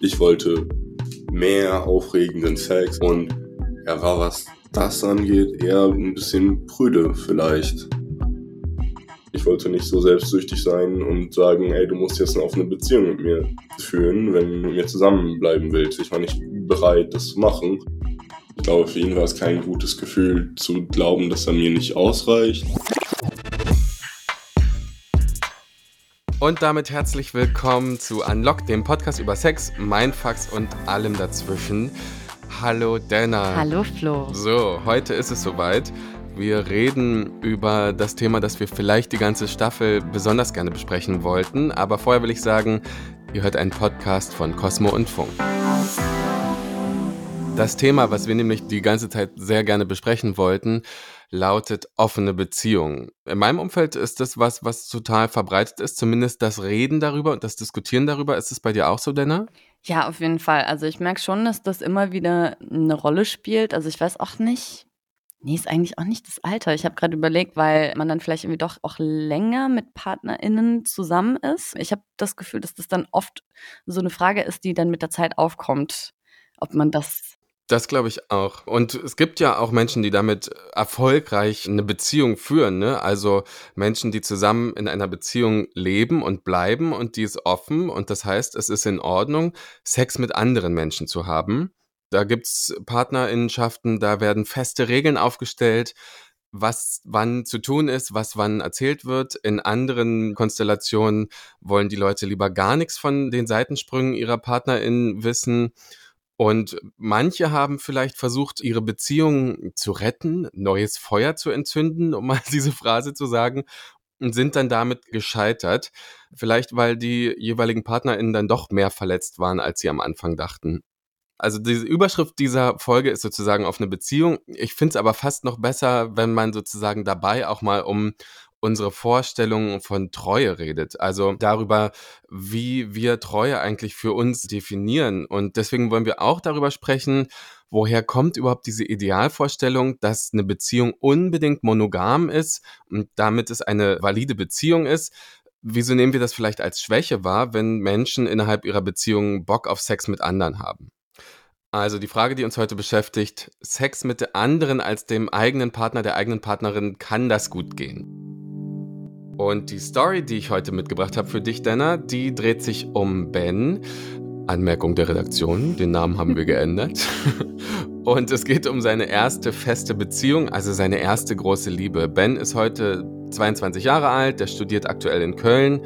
Ich wollte mehr aufregenden Sex und er war, was das angeht, eher ein bisschen prüde vielleicht. Ich wollte nicht so selbstsüchtig sein und sagen, ey, du musst jetzt eine offene Beziehung mit mir führen, wenn du mit mir zusammenbleiben willst. Ich war nicht bereit, das zu machen. Ich glaube, für ihn war es kein gutes Gefühl zu glauben, dass er mir nicht ausreicht. Und damit herzlich willkommen zu Unlock, dem Podcast über Sex, Mindfucks und allem dazwischen. Hallo Dana. Hallo Flo. So, heute ist es soweit. Wir reden über das Thema, das wir vielleicht die ganze Staffel besonders gerne besprechen wollten. Aber vorher will ich sagen, ihr hört einen Podcast von Cosmo und Funk. Das Thema, was wir nämlich die ganze Zeit sehr gerne besprechen wollten, lautet offene Beziehungen. In meinem Umfeld ist das was, was total verbreitet ist, zumindest das Reden darüber und das Diskutieren darüber. Ist es bei dir auch so, Denner? Ja, auf jeden Fall. Also ich merke schon, dass das immer wieder eine Rolle spielt. Also ich weiß auch nicht, Nee, ist eigentlich auch nicht das Alter. Ich habe gerade überlegt, weil man dann vielleicht irgendwie doch auch länger mit PartnerInnen zusammen ist. Ich habe das Gefühl, dass das dann oft so eine Frage ist, die dann mit der Zeit aufkommt, ob man das das glaube ich auch. Und es gibt ja auch Menschen, die damit erfolgreich eine Beziehung führen. Ne? Also Menschen, die zusammen in einer Beziehung leben und bleiben und die ist offen. Und das heißt, es ist in Ordnung, Sex mit anderen Menschen zu haben. Da gibt's Partnerinnenschaften, da werden feste Regeln aufgestellt, was wann zu tun ist, was wann erzählt wird. In anderen Konstellationen wollen die Leute lieber gar nichts von den Seitensprüngen ihrer Partnerin wissen. Und manche haben vielleicht versucht, ihre Beziehung zu retten, neues Feuer zu entzünden, um mal diese Phrase zu sagen, und sind dann damit gescheitert. Vielleicht, weil die jeweiligen PartnerInnen dann doch mehr verletzt waren, als sie am Anfang dachten. Also diese Überschrift dieser Folge ist sozusagen auf eine Beziehung. Ich finde es aber fast noch besser, wenn man sozusagen dabei auch mal um unsere Vorstellung von Treue redet. Also darüber, wie wir Treue eigentlich für uns definieren. Und deswegen wollen wir auch darüber sprechen, woher kommt überhaupt diese Idealvorstellung, dass eine Beziehung unbedingt monogam ist und damit es eine valide Beziehung ist. Wieso nehmen wir das vielleicht als Schwäche wahr, wenn Menschen innerhalb ihrer Beziehung Bock auf Sex mit anderen haben? Also die Frage, die uns heute beschäftigt, Sex mit anderen als dem eigenen Partner, der eigenen Partnerin, kann das gut gehen? Und die Story, die ich heute mitgebracht habe für dich, Dana, die dreht sich um Ben. Anmerkung der Redaktion, den Namen haben wir geändert. Und es geht um seine erste feste Beziehung, also seine erste große Liebe. Ben ist heute 22 Jahre alt, der studiert aktuell in Köln.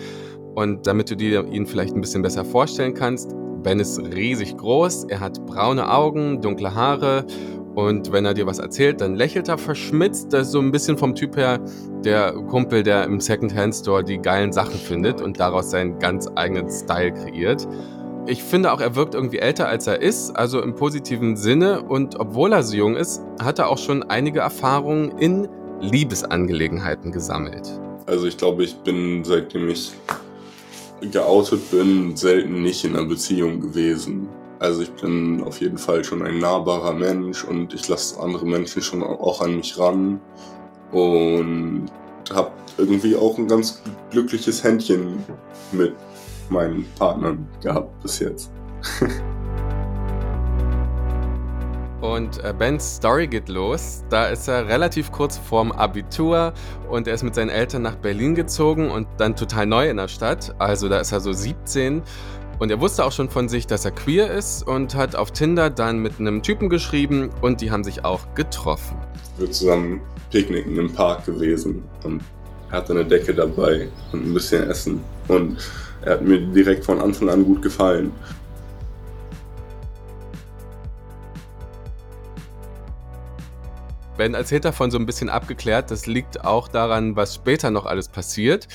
Und damit du dir ihn vielleicht ein bisschen besser vorstellen kannst, Ben ist riesig groß, er hat braune Augen, dunkle Haare und wenn er dir was erzählt, dann lächelt er verschmitzt. Das ist so ein bisschen vom Typ her der Kumpel, der im Secondhand-Store die geilen Sachen findet und daraus seinen ganz eigenen Style kreiert. Ich finde auch, er wirkt irgendwie älter als er ist, also im positiven Sinne. Und obwohl er so jung ist, hat er auch schon einige Erfahrungen in Liebesangelegenheiten gesammelt. Also ich glaube, ich bin, seitdem ich geoutet bin, selten nicht in einer Beziehung gewesen. Also ich bin auf jeden Fall schon ein nahbarer Mensch und ich lasse andere Menschen schon auch an mich ran und habe irgendwie auch ein ganz glückliches Händchen mit meinen Partnern gehabt bis jetzt. Und äh, Bens Story geht los. Da ist er relativ kurz vorm Abitur und er ist mit seinen Eltern nach Berlin gezogen und dann total neu in der Stadt. Also da ist er so 17 und er wusste auch schon von sich, dass er queer ist und hat auf Tinder dann mit einem Typen geschrieben und die haben sich auch getroffen. Wir sind zusammen picknicken im Park gewesen und er hatte eine Decke dabei und ein bisschen Essen. Und er hat mir direkt von Anfang an gut gefallen. Ben erzählt davon so ein bisschen abgeklärt. Das liegt auch daran, was später noch alles passiert.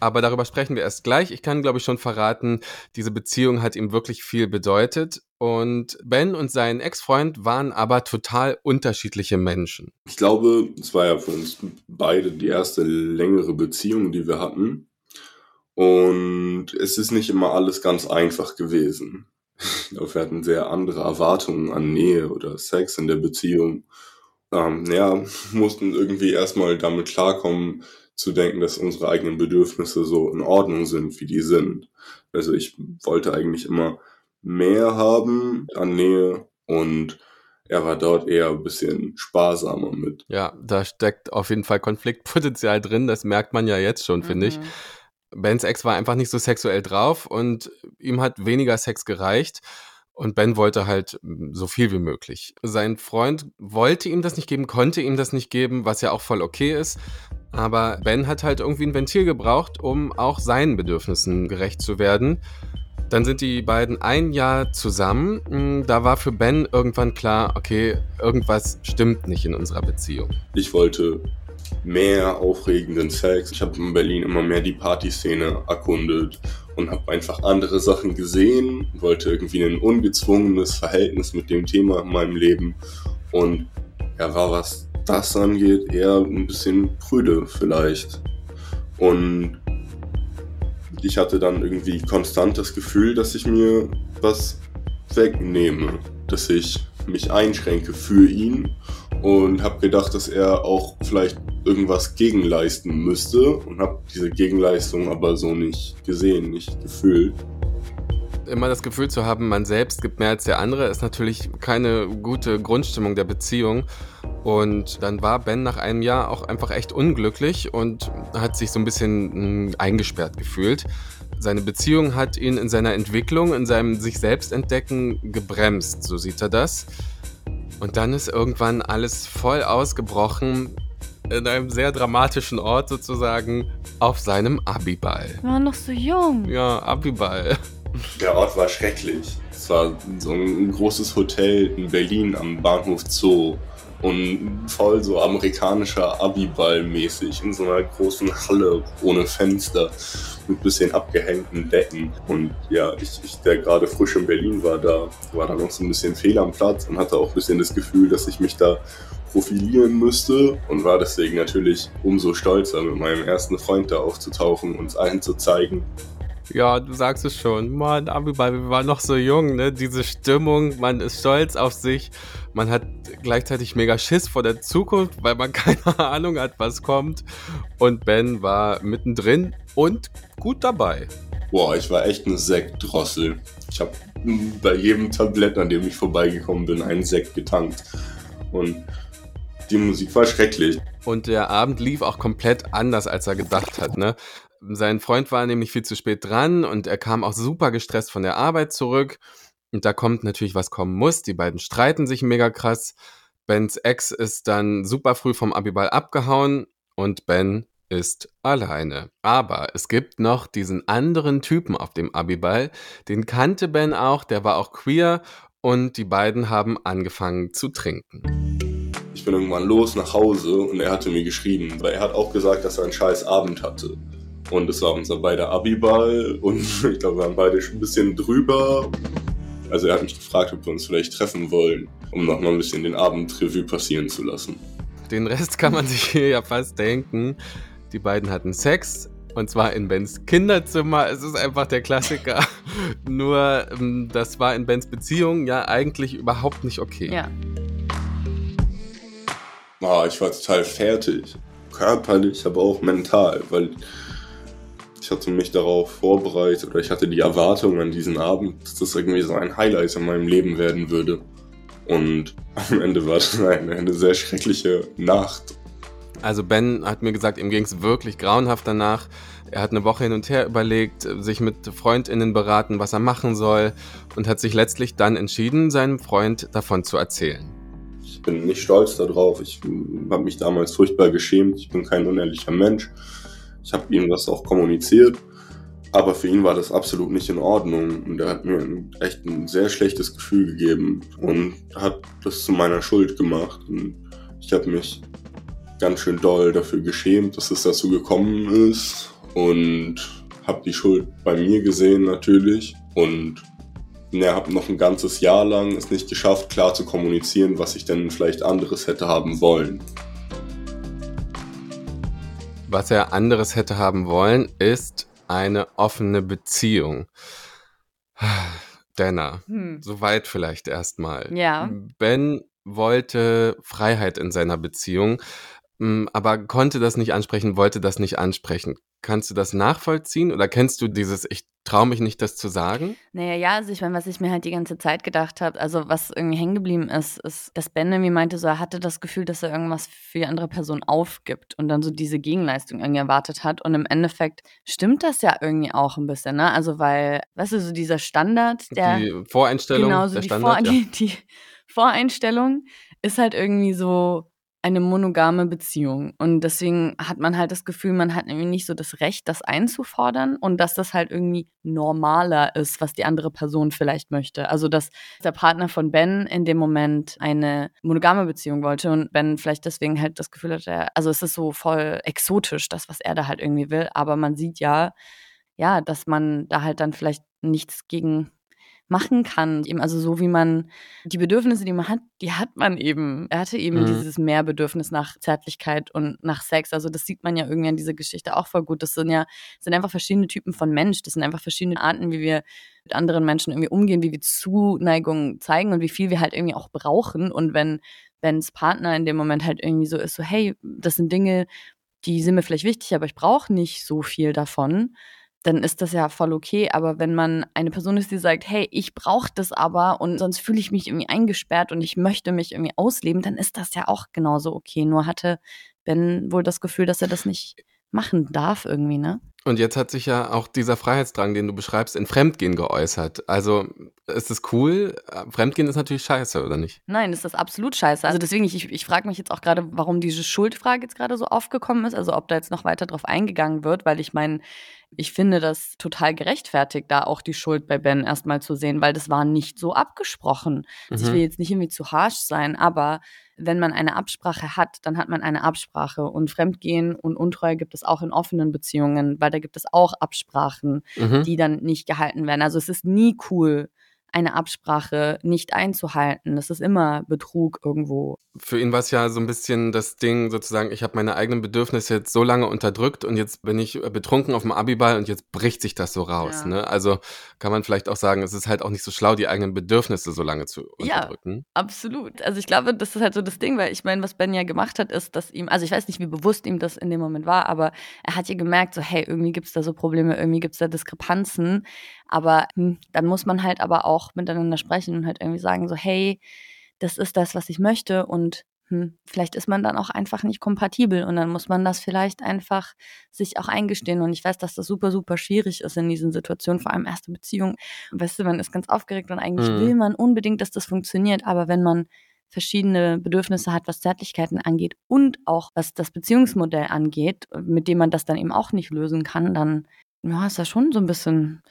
Aber darüber sprechen wir erst gleich. Ich kann, glaube ich, schon verraten, diese Beziehung hat ihm wirklich viel bedeutet. Und Ben und sein Ex-Freund waren aber total unterschiedliche Menschen. Ich glaube, es war ja für uns beide die erste längere Beziehung, die wir hatten. Und es ist nicht immer alles ganz einfach gewesen. Ich glaube, wir hatten sehr andere Erwartungen an Nähe oder Sex in der Beziehung. Ähm, ja, mussten irgendwie erstmal damit klarkommen, zu denken, dass unsere eigenen Bedürfnisse so in Ordnung sind, wie die sind. Also ich wollte eigentlich immer mehr haben an Nähe und er war dort eher ein bisschen sparsamer mit. Ja, da steckt auf jeden Fall Konfliktpotenzial drin, das merkt man ja jetzt schon, finde ich. Mhm. Bens Ex war einfach nicht so sexuell drauf und ihm hat weniger Sex gereicht. Und Ben wollte halt so viel wie möglich. Sein Freund wollte ihm das nicht geben, konnte ihm das nicht geben, was ja auch voll okay ist. Aber Ben hat halt irgendwie ein Ventil gebraucht, um auch seinen Bedürfnissen gerecht zu werden. Dann sind die beiden ein Jahr zusammen. Mm, Da war für Ben irgendwann klar, okay, irgendwas stimmt nicht in unserer Beziehung. Ich wollte mehr aufregenden Sex. Ich habe in Berlin immer mehr die Partyszene erkundet und habe einfach andere Sachen gesehen, wollte irgendwie ein ungezwungenes Verhältnis mit dem Thema in meinem Leben und er war, was das angeht, eher ein bisschen prüde vielleicht. Und ich hatte dann irgendwie konstant das Gefühl, dass ich mir was wegnehme, dass ich mich einschränke für ihn und habe gedacht, dass er auch vielleicht irgendwas gegenleisten müsste und habe diese Gegenleistung aber so nicht gesehen, nicht gefühlt. Immer das Gefühl zu haben, man selbst gibt mehr als der andere, ist natürlich keine gute Grundstimmung der Beziehung. Und dann war Ben nach einem Jahr auch einfach echt unglücklich und hat sich so ein bisschen mh, eingesperrt gefühlt. Seine Beziehung hat ihn in seiner Entwicklung, in seinem sich selbst entdecken gebremst, so sieht er das. Und dann ist irgendwann alles voll ausgebrochen in einem sehr dramatischen Ort sozusagen auf seinem Abiball. Wir waren noch so jung. Ja, Abiball. Der Ort war schrecklich. Es war so ein großes Hotel in Berlin am Bahnhof Zoo und voll so amerikanischer Abiball mäßig in so einer großen Halle ohne Fenster mit bisschen abgehängten Decken. Und ja, ich, ich der gerade frisch in Berlin war, da war dann noch so ein bisschen fehl am Platz und hatte auch ein bisschen das Gefühl, dass ich mich da profilieren müsste und war deswegen natürlich umso stolzer, mit meinem ersten Freund da aufzutauchen und es allen zu zeigen. Ja, du sagst es schon. Mann, Abiball, wir waren noch so jung, ne? Diese Stimmung, man ist stolz auf sich. Man hat gleichzeitig mega Schiss vor der Zukunft, weil man keine Ahnung hat, was kommt. Und Ben war mittendrin und gut dabei. Boah, ich war echt eine Sektdrossel. Ich habe bei jedem Tablett, an dem ich vorbeigekommen bin, einen Sekt getankt. Und die Musik war schrecklich. Und der Abend lief auch komplett anders, als er gedacht hat, ne? Sein Freund war nämlich viel zu spät dran und er kam auch super gestresst von der Arbeit zurück. Und da kommt natürlich, was kommen muss. Die beiden streiten sich mega krass. Bens Ex ist dann super früh vom Abiball abgehauen und Ben ist alleine. Aber es gibt noch diesen anderen Typen auf dem Abiball. Den kannte Ben auch, der war auch queer und die beiden haben angefangen zu trinken. Ich bin irgendwann los nach Hause und er hatte mir geschrieben, weil er hat auch gesagt, dass er einen scheiß Abend hatte. Und es war unser beider Abiball und ich glaube, wir waren beide schon ein bisschen drüber. Also er hat mich gefragt, ob wir uns vielleicht treffen wollen, um noch mal ein bisschen den Abend Revue passieren zu lassen. Den Rest kann man sich hier ja fast denken. Die beiden hatten Sex. Und zwar in Bens Kinderzimmer. Es ist einfach der Klassiker. Nur, ähm, das war in Bens Beziehung ja eigentlich überhaupt nicht okay. Ja. Ah, ich war total fertig. Körperlich, aber auch mental, weil ich hatte mich darauf vorbereitet oder ich hatte die Erwartung an diesen Abend, dass das irgendwie so ein Highlight in meinem Leben werden würde. Und am Ende war das eine, eine sehr schreckliche Nacht. Also Ben hat mir gesagt, ihm ging es wirklich grauenhaft danach. Er hat eine Woche hin und her überlegt, sich mit FreundInnen beraten, was er machen soll und hat sich letztlich dann entschieden, seinem Freund davon zu erzählen. Ich bin nicht stolz darauf. Ich habe mich damals furchtbar geschämt. Ich bin kein unehrlicher Mensch. Ich habe ihm das auch kommuniziert. Aber für ihn war das absolut nicht in Ordnung. Und er hat mir echt ein sehr schlechtes Gefühl gegeben und hat das zu meiner Schuld gemacht. Und ich habe mich ganz schön doll dafür geschämt, dass es dazu gekommen ist. Und habe die Schuld bei mir gesehen natürlich. Und ja, habe noch ein ganzes Jahr lang es nicht geschafft, klar zu kommunizieren, was ich denn vielleicht anderes hätte haben wollen. Was er anderes hätte haben wollen, ist eine offene Beziehung. Dana, Hm. soweit vielleicht erstmal. Ja. Ben wollte Freiheit in seiner Beziehung. Mm, aber konnte das nicht ansprechen, wollte das nicht ansprechen. Kannst du das nachvollziehen oder kennst du dieses, ich traue mich nicht, das zu sagen? Naja, ja, also ich meine, was ich mir halt die ganze Zeit gedacht habe, also was irgendwie hängen geblieben ist, ist, dass Ben irgendwie meinte, so er hatte das Gefühl, dass er irgendwas für die andere Person aufgibt und dann so diese Gegenleistung irgendwie erwartet hat. Und im Endeffekt stimmt das ja irgendwie auch ein bisschen, ne? Also weil, weißt du, so dieser Standard, der. Die Voreinstellung. Genau, so der die, Standard, Vor ja. die, die Voreinstellung ist halt irgendwie so eine monogame Beziehung. Und deswegen hat man halt das Gefühl, man hat irgendwie nicht so das Recht, das einzufordern und dass das halt irgendwie normaler ist, was die andere Person vielleicht möchte. Also, dass der Partner von Ben in dem Moment eine monogame Beziehung wollte und Ben vielleicht deswegen halt das Gefühl hatte, also es ist so voll exotisch, das, was er da halt irgendwie will. Aber man sieht ja, ja, dass man da halt dann vielleicht nichts gegen machen kann. Eben also so wie man die Bedürfnisse, die man hat, die hat man eben. Er hatte eben Mhm. dieses Mehrbedürfnis nach Zärtlichkeit und nach Sex. Also das sieht man ja irgendwie an dieser Geschichte auch voll gut. Das sind ja das sind einfach verschiedene Typen von Mensch. Das sind einfach verschiedene Arten, wie wir mit anderen Menschen irgendwie umgehen, wie wir Zuneigung zeigen und wie viel wir halt irgendwie auch brauchen. Und wenn Bens Partner in dem Moment halt irgendwie so ist, so hey, das sind Dinge, die sind mir vielleicht wichtig, aber ich brauche nicht so viel davon dann ist das ja voll okay. Aber wenn man eine Person ist, die sagt, hey, ich brauche das aber und sonst fühle ich mich irgendwie eingesperrt und ich möchte mich irgendwie ausleben, dann ist das ja auch genauso okay. Nur hatte Ben wohl das Gefühl, dass er das nicht machen darf irgendwie, ne? Und jetzt hat sich ja auch dieser Freiheitsdrang, den du beschreibst, in Fremdgehen geäußert. Also ist es cool? Fremdgehen ist natürlich scheiße, oder nicht? Nein, das ist absolut scheiße. Also deswegen, ich, ich frage mich jetzt auch gerade, warum diese Schuldfrage jetzt gerade so aufgekommen ist. Also ob da jetzt noch weiter drauf eingegangen wird, weil ich meine, ich finde das total gerechtfertigt, da auch die Schuld bei Ben erstmal zu sehen, weil das war nicht so abgesprochen. Also ich Mhm. will jetzt nicht irgendwie zu harsh sein, aber wenn man eine Absprache hat, dann hat man eine Absprache. Und Fremdgehen und Untreue gibt es auch in offenen Beziehungen, weil da gibt es auch Absprachen, Mhm. die dann nicht gehalten werden. Also es ist nie cool, eine Absprache nicht einzuhalten. Das ist immer Betrug irgendwo. Für ihn war es ja so ein bisschen das Ding, sozusagen, ich habe meine eigenen Bedürfnisse jetzt so lange unterdrückt und jetzt bin ich betrunken auf dem Abiball und jetzt bricht sich das so raus. Ja. Ne? Also kann man vielleicht auch sagen, es ist halt auch nicht so schlau, die eigenen Bedürfnisse so lange zu Ja. unterdrücken. Absolut. Also ich glaube, das ist halt so das Ding, weil ich meine, was Ben ja gemacht hat, ist, dass ihm, also ich weiß nicht, wie bewusst ihm das in dem Moment war, aber er hat ja gemerkt, so, hey, irgendwie gibt es da so Probleme, irgendwie gibt es da Diskrepanzen. Aber hm, dann muss man halt aber auch miteinander sprechen und halt irgendwie sagen, so, hey, das ist das, was ich möchte und hm, vielleicht ist man dann auch einfach nicht kompatibel und dann muss man das vielleicht einfach sich auch eingestehen. Und ich weiß, dass das super, super schwierig ist in diesen Situationen, vor allem erste Beziehung. Weißt du, man ist ganz aufgeregt und eigentlich Mhm. will man unbedingt, dass das funktioniert, aber wenn man verschiedene Bedürfnisse hat, was Zärtlichkeiten angeht und auch was das Beziehungsmodell angeht, mit dem man das dann eben auch nicht lösen kann, dann ja, ist das schon so ein bisschen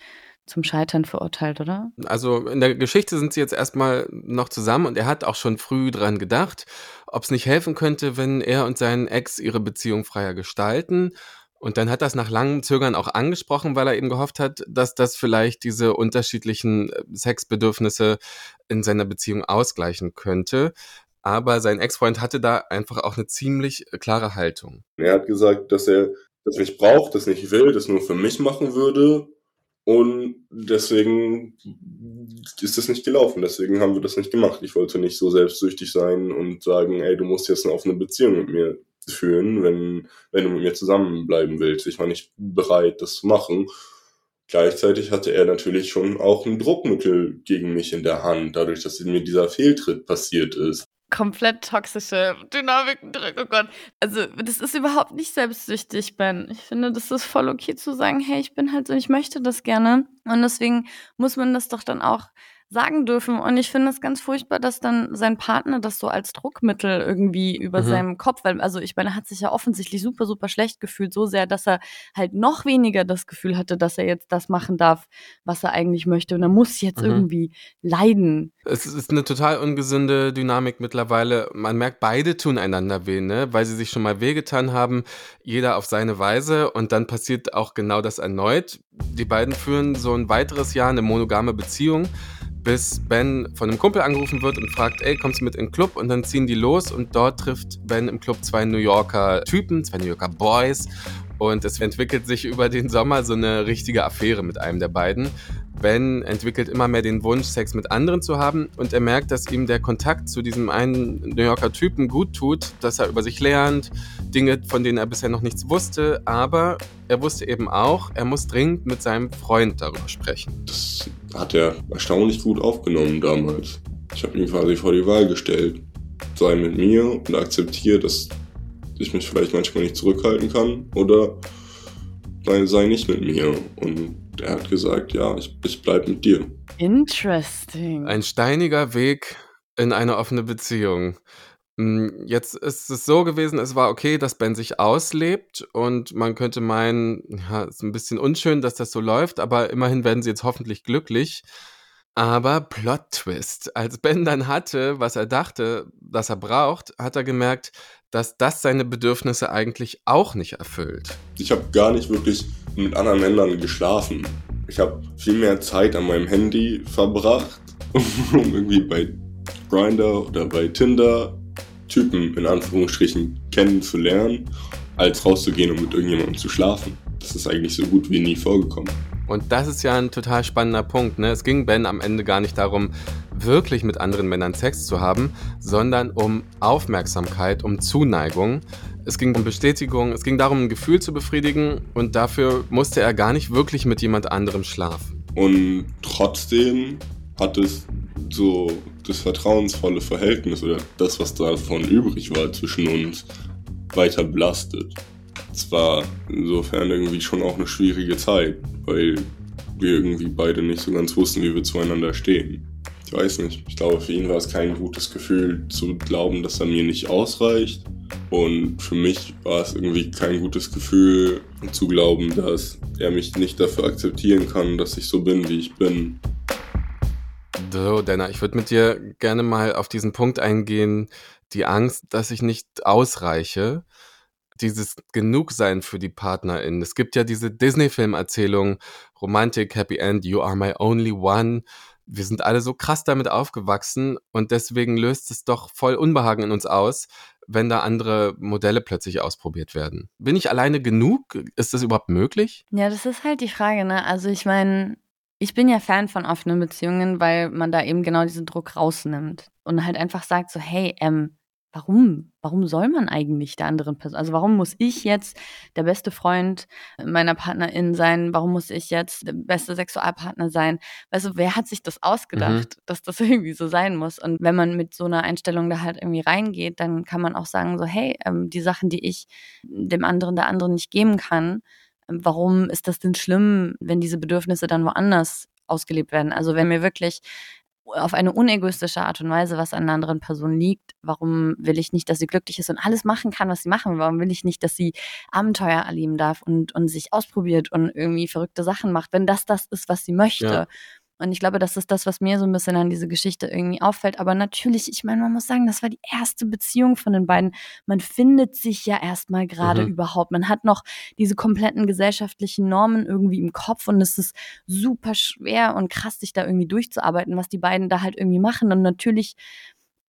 zum Scheitern verurteilt, oder? Also in der Geschichte sind sie jetzt erstmal noch zusammen und er hat auch schon früh dran gedacht, ob es nicht helfen könnte, wenn er und sein Ex ihre Beziehung freier gestalten. Und dann hat das nach langem Zögern auch angesprochen, weil er eben gehofft hat, dass das vielleicht diese unterschiedlichen äh, Sexbedürfnisse in seiner Beziehung ausgleichen könnte. Aber sein Ex-Freund hatte da einfach auch eine ziemlich äh, klare Haltung. Er hat gesagt, dass er das nicht braucht, das nicht will, das nur für mich machen würde. Und deswegen ist das nicht gelaufen. Deswegen haben wir das nicht gemacht. Ich wollte nicht so selbstsüchtig sein und sagen, ey, du musst jetzt eine offene Beziehung mit mir führen, wenn, wenn du mit mir zusammenbleiben willst. Ich war nicht bereit, das zu machen. Gleichzeitig hatte er natürlich schon auch ein Druckmittel gegen mich in der Hand, dadurch, dass mir dieser Fehltritt passiert ist. Komplett toxische Dynamiken drin. Oh Gott. Also, das ist überhaupt nicht selbstsüchtig, Ben. Ich finde, das ist voll okay zu sagen, hey, ich bin halt so, ich möchte das gerne. Und deswegen muss man das doch dann auch sagen dürfen. Und ich finde es ganz furchtbar, dass dann sein Partner das so als Druckmittel irgendwie über Mhm. seinem Kopf, weil, also ich meine, er hat sich ja offensichtlich super, super schlecht gefühlt, so sehr, dass er halt noch weniger das Gefühl hatte, dass er jetzt das machen darf, was er eigentlich möchte. Und er muss jetzt Mhm. irgendwie leiden. Es ist eine total ungesunde Dynamik mittlerweile. Man merkt, beide tun einander weh, ne? weil sie sich schon mal wehgetan haben, jeder auf seine Weise und dann passiert auch genau das erneut. Die beiden führen so ein weiteres Jahr eine monogame Beziehung, bis Ben von einem Kumpel angerufen wird und fragt, ey, kommst du mit in den Club? Und dann ziehen die los und dort trifft Ben im Club zwei New Yorker Typen, zwei New Yorker Boys und es entwickelt sich über den Sommer so eine richtige Affäre mit einem der beiden. Ben entwickelt immer mehr den Wunsch, Sex mit anderen zu haben und er merkt, dass ihm der Kontakt zu diesem einen New Yorker Typen gut tut, dass er über sich lernt, Dinge, von denen er bisher noch nichts wusste, aber er wusste eben auch, er muss dringend mit seinem Freund darüber sprechen. Das hat er erstaunlich gut aufgenommen damals. Ich habe ihn quasi vor die Wahl gestellt. Sei mit mir und akzeptiere, dass ich mich vielleicht manchmal nicht zurückhalten kann oder sei nicht mit mir. Und er hat gesagt, ja, ich, ich bleib mit dir. Interesting. Ein steiniger Weg in eine offene Beziehung. Hm, jetzt ist es so gewesen, es war okay, dass Ben sich auslebt und man könnte meinen, ja, ist ein bisschen unschön, dass das so läuft, aber immerhin werden sie jetzt hoffentlich glücklich. Aber Plot-Twist. Als Ben dann hatte, was er dachte, dass er braucht, hat er gemerkt, dass das seine Bedürfnisse eigentlich auch nicht erfüllt. Ich habe gar nicht wirklich mit anderen Männern geschlafen. Ich habe viel mehr Zeit an meinem Handy verbracht, um irgendwie bei Grinder oder bei Tinder Typen in Anführungsstrichen kennenzulernen, als rauszugehen und mit irgendjemandem zu schlafen. Das ist eigentlich so gut wie nie vorgekommen. Und das ist ja ein total spannender Punkt. Ne? Es ging Ben am Ende gar nicht darum, wirklich mit anderen Männern Sex zu haben, sondern um Aufmerksamkeit, um Zuneigung. Es ging um Bestätigung, es ging darum, ein Gefühl zu befriedigen und dafür musste er gar nicht wirklich mit jemand anderem schlafen. Und trotzdem hat es so das vertrauensvolle Verhältnis oder das, was davon übrig war zwischen uns, weiter belastet. Es war insofern irgendwie schon auch eine schwierige Zeit, weil wir irgendwie beide nicht so ganz wussten, wie wir zueinander stehen. Ich weiß nicht. Ich glaube, für ihn war es kein gutes Gefühl zu glauben, dass er mir nicht ausreicht. Und für mich war es irgendwie kein gutes Gefühl zu glauben, dass er mich nicht dafür akzeptieren kann, dass ich so bin, wie ich bin. So, Denner, ich würde mit dir gerne mal auf diesen Punkt eingehen, die Angst, dass ich nicht ausreiche, dieses Genugsein für die Partnerin. Es gibt ja diese Disney-Film-Erzählung, Romantik, Happy End, You are my only one. Wir sind alle so krass damit aufgewachsen und deswegen löst es doch voll Unbehagen in uns aus, wenn da andere Modelle plötzlich ausprobiert werden. Bin ich alleine genug? Ist das überhaupt möglich? Ja, das ist halt die Frage, ne? Also ich meine, ich bin ja Fan von offenen Beziehungen, weil man da eben genau diesen Druck rausnimmt und halt einfach sagt so, hey, ähm, warum? Warum soll man eigentlich der anderen Person? Also warum muss ich jetzt der beste Freund meiner Partnerin sein? Warum muss ich jetzt der beste Sexualpartner sein? Weißt du, wer hat sich das ausgedacht, mhm. dass das irgendwie so sein muss? Und wenn man mit so einer Einstellung da halt irgendwie reingeht, dann kann man auch sagen so, hey, ähm, die Sachen, die ich dem anderen, der anderen nicht geben kann, warum ist das denn schlimm, wenn diese Bedürfnisse dann woanders ausgelebt werden? Also wenn mir wirklich auf eine unegoistische Art und Weise was an einer anderen Person liegt. Warum will ich nicht, dass sie glücklich ist und alles machen kann, was sie machen? Warum will ich nicht, dass sie Abenteuer erleben darf und, und sich ausprobiert und irgendwie verrückte Sachen macht, wenn das das ist, was sie möchte? Ja. Und ich glaube, das ist das, was mir so ein bisschen an diese Geschichte irgendwie auffällt. Aber natürlich, ich meine, man muss sagen, das war die erste Beziehung von den beiden. Man findet sich ja erstmal gerade mhm. überhaupt. Man hat noch diese kompletten gesellschaftlichen Normen irgendwie im Kopf und es ist super schwer und krass, sich da irgendwie durchzuarbeiten, was die beiden da halt irgendwie machen. Und natürlich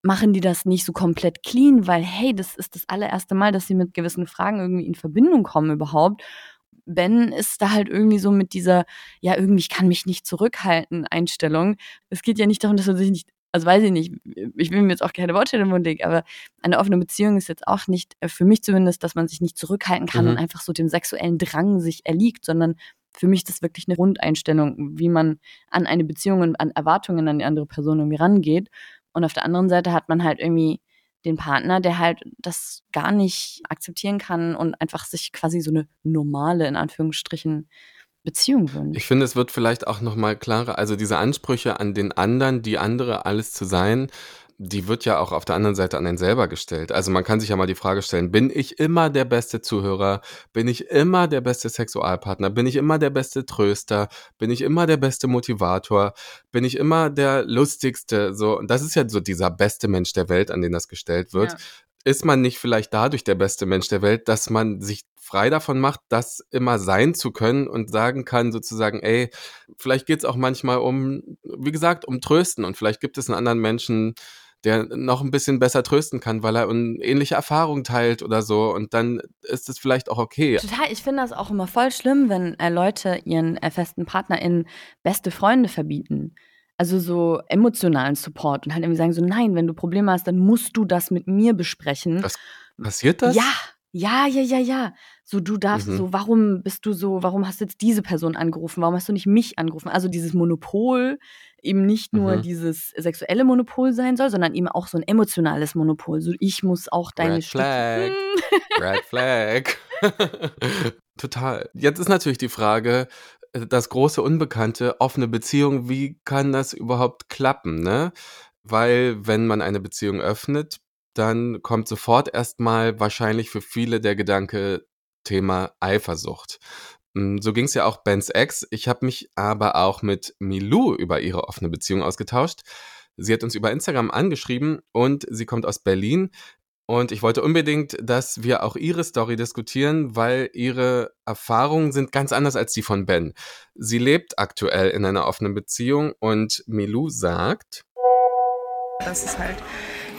machen die das nicht so komplett clean, weil hey, das ist das allererste Mal, dass sie mit gewissen Fragen irgendwie in Verbindung kommen überhaupt. Ben ist da halt irgendwie so mit dieser, ja, irgendwie, ich kann mich nicht zurückhalten, Einstellung. Es geht ja nicht darum, dass man sich nicht, also weiß ich nicht, ich will mir jetzt auch keine Worte in den Mund legen, aber eine offene Beziehung ist jetzt auch nicht, äh, für mich zumindest, dass man sich nicht zurückhalten kann mhm. und einfach so dem sexuellen Drang sich erliegt, sondern für mich ist das wirklich eine Grundeinstellung, wie man an eine Beziehung und an Erwartungen an die andere Person irgendwie rangeht. Und auf der anderen Seite hat man halt irgendwie den Partner, der halt das gar nicht akzeptieren kann und einfach sich quasi so eine normale, in Anführungsstrichen, Beziehung wünscht. Ich finde, es wird vielleicht auch nochmal klarer, also diese Ansprüche an den anderen, die andere alles zu sein, die wird ja auch auf der anderen Seite an einen selber gestellt. Also man kann sich ja mal die Frage stellen, bin ich immer der beste Zuhörer? Bin ich immer der beste Sexualpartner? Bin ich immer der beste Tröster? Bin ich immer der beste Motivator? Bin ich immer der lustigste? So, und das ist ja so dieser beste Mensch der Welt, an den das gestellt wird. Ja. Ist man nicht vielleicht dadurch der beste Mensch der Welt, dass man sich frei davon macht, das immer sein zu können und sagen kann sozusagen, ey, vielleicht geht es auch manchmal um, wie gesagt, um Trösten und vielleicht gibt es einen anderen Menschen, der noch ein bisschen besser trösten kann, weil er ähnliche Erfahrung teilt oder so. Und dann ist es vielleicht auch okay. Total, ich finde das auch immer voll schlimm, wenn äh, Leute ihren äh, festen PartnerInnen beste Freunde verbieten. Also so emotionalen Support und halt irgendwie sagen so, nein, wenn du Probleme hast, dann musst du das mit mir besprechen. Was passiert das? Ja, Ja, ja, ja, ja. So, du darfst Mhm. so, warum bist du so, warum hast du jetzt diese Person angerufen? Warum hast du nicht mich angerufen? Also dieses Monopol eben nicht nur Mhm. dieses sexuelle Monopol sein soll, sondern eben auch so ein emotionales Monopol. So, ich muss auch deine Red Flag. Stück- Red Flag. Total. Jetzt ist natürlich die Frage, äh, das große Unbekannte, offene Beziehung, wie kann das überhaupt klappen, ne? Weil wenn man eine Beziehung öffnet, dann kommt sofort erstmal wahrscheinlich für viele der Gedanke Thema Eifersucht. Mm, So ging es ja auch Bens Ex. Ich habe mich aber auch mit Milou über ihre offene Beziehung ausgetauscht. Sie hat uns über Instagram angeschrieben und sie kommt aus Berlin. Und ich wollte unbedingt, dass wir auch ihre Story diskutieren, weil ihre Erfahrungen sind ganz anders als die von Ben. Sie lebt aktuell in einer offenen Beziehung und Milou sagt, dass es halt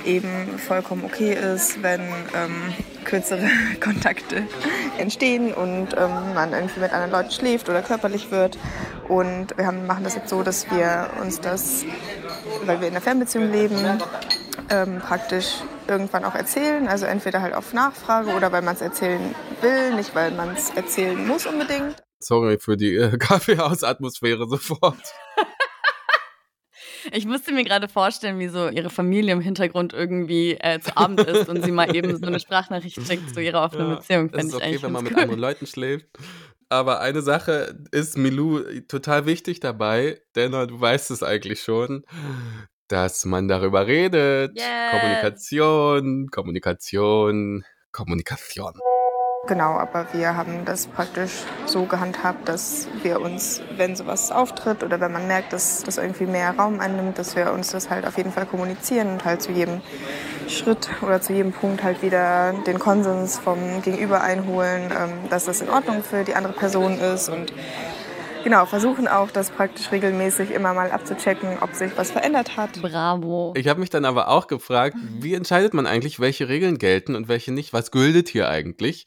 eben vollkommen okay ist, wenn ähm, kürzere Kontakte entstehen und ähm, man irgendwie mit anderen Leuten schläft oder körperlich wird. Und wir haben, machen das jetzt so, dass wir uns das, weil wir in einer Fernbeziehung leben, ähm, praktisch irgendwann auch erzählen. Also entweder halt auf Nachfrage oder weil man es erzählen will, nicht weil man es erzählen muss unbedingt. sorry für die äh, Kaffeehausatmosphäre sofort. Ich musste mir gerade vorstellen, wie so ihre Familie im Hintergrund irgendwie äh, zu Abend ist und sie mal eben so eine Sprachnachricht schickt zu ihrer offenen Ja, Beziehung. Fände ist okay, wenn man ganz mit cool. anderen Leuten schläft. Aber eine Sache ist Milou total wichtig dabei, denn du weißt es eigentlich schon, dass man darüber redet. Yes. Kommunikation, Kommunikation, Kommunikation. Genau, aber wir haben das praktisch so gehandhabt, dass wir uns, wenn sowas auftritt oder wenn man merkt, dass das irgendwie mehr Raum einnimmt, dass wir uns das halt auf jeden Fall kommunizieren und halt zu jedem Schritt oder zu jedem Punkt halt wieder den Konsens vom Gegenüber einholen, ähm, dass das in Ordnung für die andere Person ist und genau, versuchen auch, das praktisch regelmäßig immer mal abzuchecken, ob sich was verändert hat. Bravo. Ich habe mich dann aber auch gefragt, wie entscheidet man eigentlich, welche Regeln gelten und welche nicht? Was gültet hier eigentlich?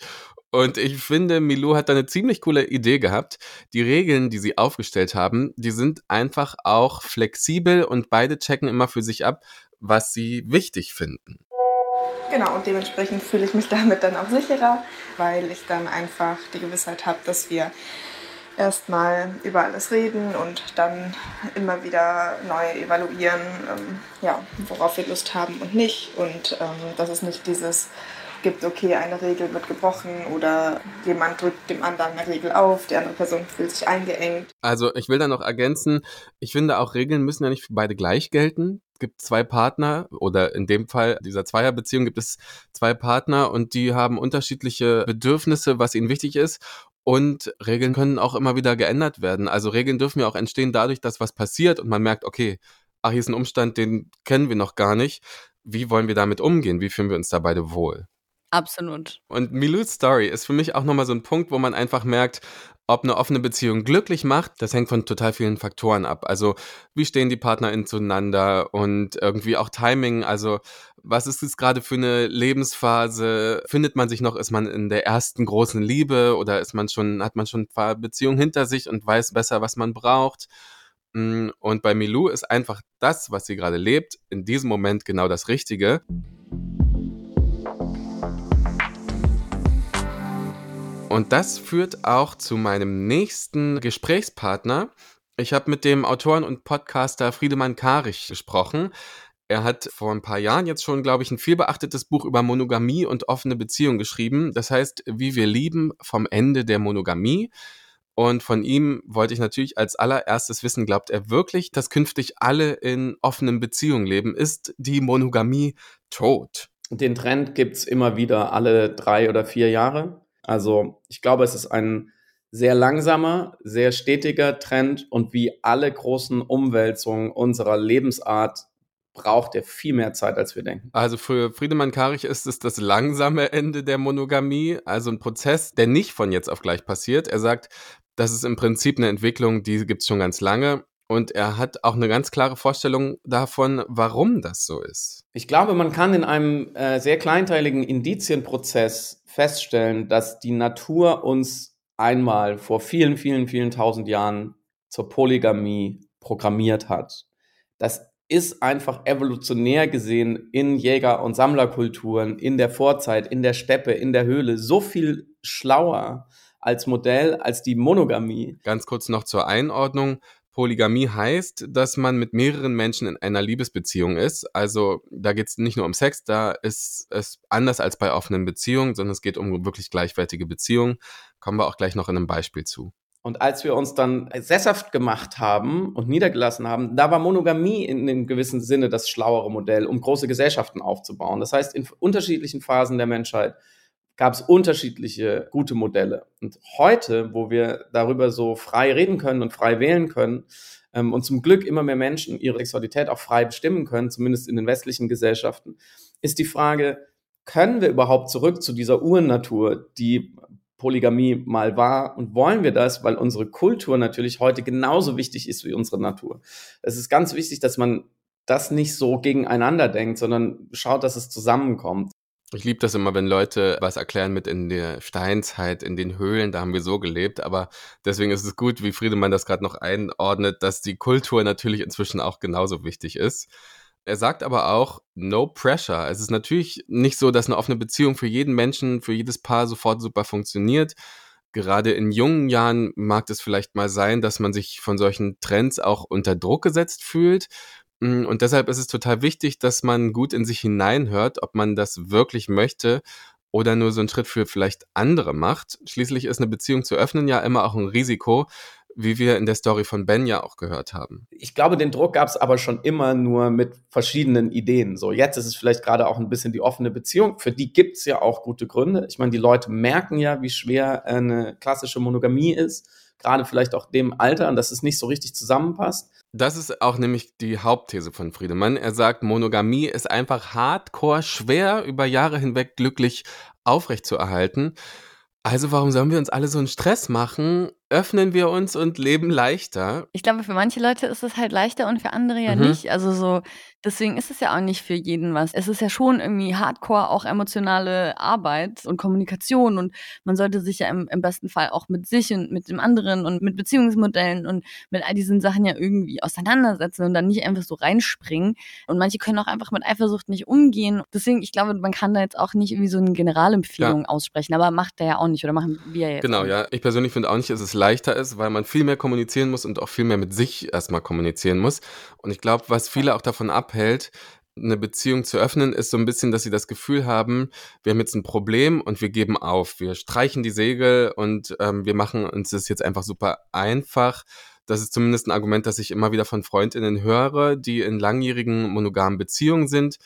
Und ich finde, Milou hat da eine ziemlich coole Idee gehabt. Die Regeln, die sie aufgestellt haben, die sind einfach auch flexibel und beide checken immer für sich ab, was sie wichtig finden. Genau, und dementsprechend fühle ich mich damit dann auch sicherer, weil ich dann einfach die Gewissheit habe, dass wir erstmal über alles reden und dann immer wieder neu evaluieren, ähm, ja, worauf wir Lust haben und nicht. Und ähm, dass es nicht dieses gibt, okay, eine Regel wird gebrochen oder jemand drückt dem anderen eine Regel auf, die andere Person fühlt sich eingeengt. Also ich will da noch ergänzen, ich finde auch Regeln müssen ja nicht für beide gleich gelten. Es gibt zwei Partner oder in dem Fall dieser Zweierbeziehung gibt es zwei Partner und die haben unterschiedliche Bedürfnisse, was ihnen wichtig ist. Und Regeln können auch immer wieder geändert werden. Also Regeln dürfen ja auch entstehen dadurch, dass was passiert und man merkt, okay, ach, hier ist ein Umstand, den kennen wir noch gar nicht. Wie wollen wir damit umgehen? Wie fühlen wir uns da beide wohl? Absolut. Und Milous Story ist für mich auch nochmal so ein Punkt, wo man einfach merkt, ob eine offene Beziehung glücklich macht, das hängt von total vielen Faktoren ab. Also wie stehen die PartnerInnen zueinander und irgendwie auch Timing, also was ist es gerade für eine Lebensphase? Findet man sich noch, ist man in der ersten großen Liebe oder ist man schon, hat man schon ein paar Beziehungen hinter sich und weiß besser, was man braucht? Mm, Und bei Milou ist einfach das, was sie gerade lebt, in diesem Moment genau das Richtige. Und das führt auch zu meinem nächsten Gesprächspartner. Ich habe mit dem Autoren und Podcaster Friedemann Karich gesprochen. Er hat vor ein paar Jahren jetzt schon, glaube ich, ein vielbeachtetes Buch über Monogamie und offene Beziehungen geschrieben. Das heißt, wie wir lieben vom Ende der Monogamie. Und von ihm wollte ich natürlich als allererstes wissen, glaubt er wirklich, dass künftig alle in offenen Beziehungen leben? Ist die Monogamie tot? Den Trend gibt's immer wieder alle drei oder vier Jahre. Also ich glaube, es ist ein sehr langsamer, sehr stetiger Trend und wie alle großen Umwälzungen unserer Lebensart braucht er viel mehr Zeit, als wir denken. Also für Friedemann Karich ist es das langsame Ende der Monogamie, also ein Prozess, der nicht von jetzt auf gleich passiert. Er sagt, das ist im Prinzip eine Entwicklung, die gibt's schon ganz lange. Und er hat auch eine ganz klare Vorstellung davon, warum das so ist. Ich glaube, man kann in einem äh, sehr kleinteiligen Indizienprozess feststellen, dass die Natur uns einmal vor vielen, vielen, vielen tausend Jahren zur Polygamie programmiert hat. Das ist einfach evolutionär gesehen in Jäger- und Sammlerkulturen, in der Vorzeit, in der Steppe, in der Höhle so viel schlauer als Modell als die Monogamie. Ganz kurz noch zur Einordnung. Polygamie heißt, dass man mit mehreren Menschen in einer Liebesbeziehung ist. Also da geht es nicht nur um Sex, da ist es anders als bei offenen Beziehungen, sondern es geht um wirklich gleichwertige Beziehungen. Kommen wir auch gleich noch in einem Beispiel zu. Und als wir uns dann sesshaft gemacht haben und niedergelassen haben, da war Monogamie in einem gewissen Sinne das schlauere Modell, um große Gesellschaften aufzubauen. Das heißt, in unterschiedlichen Phasen der Menschheit gab es unterschiedliche gute Modelle. Und heute, wo wir darüber so frei reden können und frei wählen können ähm, und zum Glück immer mehr Menschen ihre Sexualität auch frei bestimmen können, zumindest in den westlichen Gesellschaften, ist die Frage, können wir überhaupt zurück zu dieser Urnatur, die Polygamie mal war und wollen wir das, weil unsere Kultur natürlich heute genauso wichtig ist wie unsere Natur. Es ist ganz wichtig, dass man das nicht so gegeneinander denkt, sondern schaut, dass es zusammenkommt. Ich liebe das immer, wenn Leute was erklären mit in der Steinzeit, in den Höhlen, da haben wir so gelebt. Aber deswegen ist es gut, wie Friedemann das gerade noch einordnet, dass die Kultur natürlich inzwischen auch genauso wichtig ist. Er sagt aber auch, no pressure. Es ist natürlich nicht so, dass eine offene Beziehung für jeden Menschen, für jedes Paar sofort super funktioniert. Gerade in jungen Jahren mag es vielleicht mal sein, dass man sich von solchen Trends auch unter Druck gesetzt fühlt und deshalb ist es total wichtig, dass man gut in sich hineinhört, ob man das wirklich möchte oder nur so einen Schritt für vielleicht andere macht. Schließlich ist eine Beziehung zu öffnen ja immer auch ein Risiko, wie wir in der Story von Ben ja auch gehört haben. Ich glaube, den Druck gab es aber schon immer nur mit verschiedenen Ideen. So, jetzt ist es vielleicht gerade auch ein bisschen die offene Beziehung. Für die gibt es ja auch gute Gründe. Ich meine, die Leute merken ja, wie schwer eine klassische Monogamie ist gerade vielleicht auch dem Alter, und dass es nicht so richtig zusammenpasst. Das ist auch nämlich die Hauptthese von Friedemann. Er sagt, Monogamie ist einfach hardcore schwer über Jahre hinweg glücklich aufrechtzuerhalten. Also warum sollen wir uns alle so einen Stress machen? Öffnen wir uns und leben leichter. Ich glaube, für manche Leute ist es halt leichter und für andere ja mhm. nicht. Also so Deswegen ist es ja auch nicht für jeden was. Es ist ja schon irgendwie hardcore auch emotionale Arbeit und Kommunikation und man sollte sich ja im, im besten Fall auch mit sich und mit dem anderen und mit Beziehungsmodellen und mit all diesen Sachen ja irgendwie auseinandersetzen und dann nicht einfach so reinspringen. Und manche können auch einfach mit Eifersucht nicht umgehen. Deswegen, ich glaube, man kann da jetzt auch nicht irgendwie so eine Generalempfehlung ja. aussprechen, aber macht der ja auch nicht oder machen wir jetzt. Genau, auch. ja. Ich persönlich finde auch nicht, dass leichter ist, weil man viel mehr kommunizieren muss und auch viel mehr mit sich erstmal kommunizieren muss. Und ich glaube, was viele auch davon ab abhält, eine Beziehung zu öffnen, ist so ein bisschen, dass sie das Gefühl haben, wir haben jetzt ein Problem und wir geben auf. Wir streichen die Segel und ähm, wir machen uns das jetzt einfach super einfach. Das ist zumindest ein Argument, das ich immer wieder von Freundinnen höre, die in langjährigen monogamen Beziehungen sind.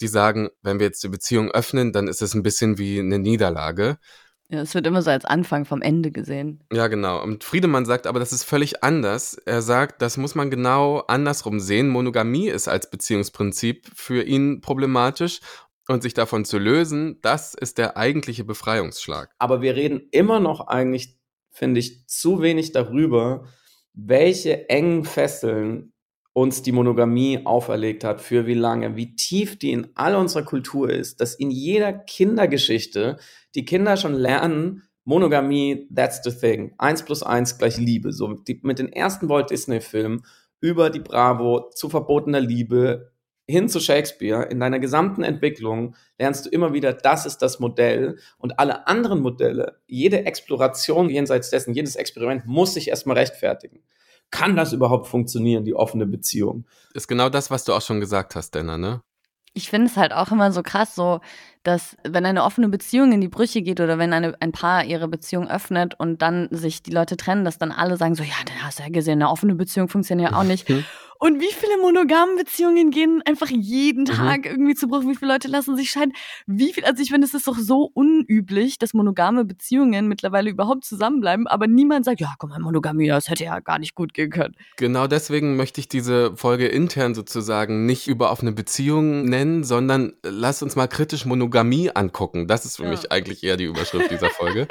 Die sagen, wenn wir jetzt die Beziehung öffnen, dann ist es ein bisschen wie eine Niederlage. Ja, es wird immer so als Anfang vom Ende gesehen. Ja, genau. Und Friedemann sagt aber, das ist völlig anders. Er sagt, das muss man genau andersrum sehen. Monogamie ist als Beziehungsprinzip für ihn problematisch und sich davon zu lösen, das ist der eigentliche Befreiungsschlag. Aber wir reden immer noch eigentlich, finde ich, zu wenig darüber, welche engen Fesseln uns die Monogamie auferlegt hat, für wie lange, wie tief die in all unserer Kultur ist, dass in jeder Kindergeschichte die Kinder schon lernen, Monogamie, that's the thing. Eins plus eins gleich Liebe. So die, mit den ersten Walt Disney-Filmen über die Bravo zu verbotener Liebe hin zu Shakespeare, in deiner gesamten Entwicklung lernst du immer wieder, das ist das Modell und alle anderen Modelle, jede Exploration jenseits dessen, jedes Experiment muss sich erstmal rechtfertigen kann das überhaupt funktionieren, die offene Beziehung? Ist genau das, was du auch schon gesagt hast, Denner, ne? Ich finde es halt auch immer so krass, so, dass wenn eine offene Beziehung in die Brüche geht oder wenn eine, ein Paar ihre Beziehung öffnet und dann sich die Leute trennen, dass dann alle sagen so, ja, dann hast du ja gesehen, eine offene Beziehung funktioniert ja auch nicht. Und wie viele monogame Beziehungen gehen einfach jeden mhm. Tag mhm. irgendwie zu Bruch? Wie viele Leute lassen sich scheiden? Wie viel, also ich finde, es ist doch so unüblich, dass monogame Beziehungen mittlerweile überhaupt zusammenbleiben, aber niemand sagt, ja, guck mal, Monogamie, das hätte ja gar nicht gut gehen können. Genau deswegen möchte ich diese Folge intern sozusagen nicht über offene Beziehungen nennen, sondern lass uns mal kritisch Monogamie angucken. Das ist für ja. mich eigentlich eher die Überschrift dieser Folge.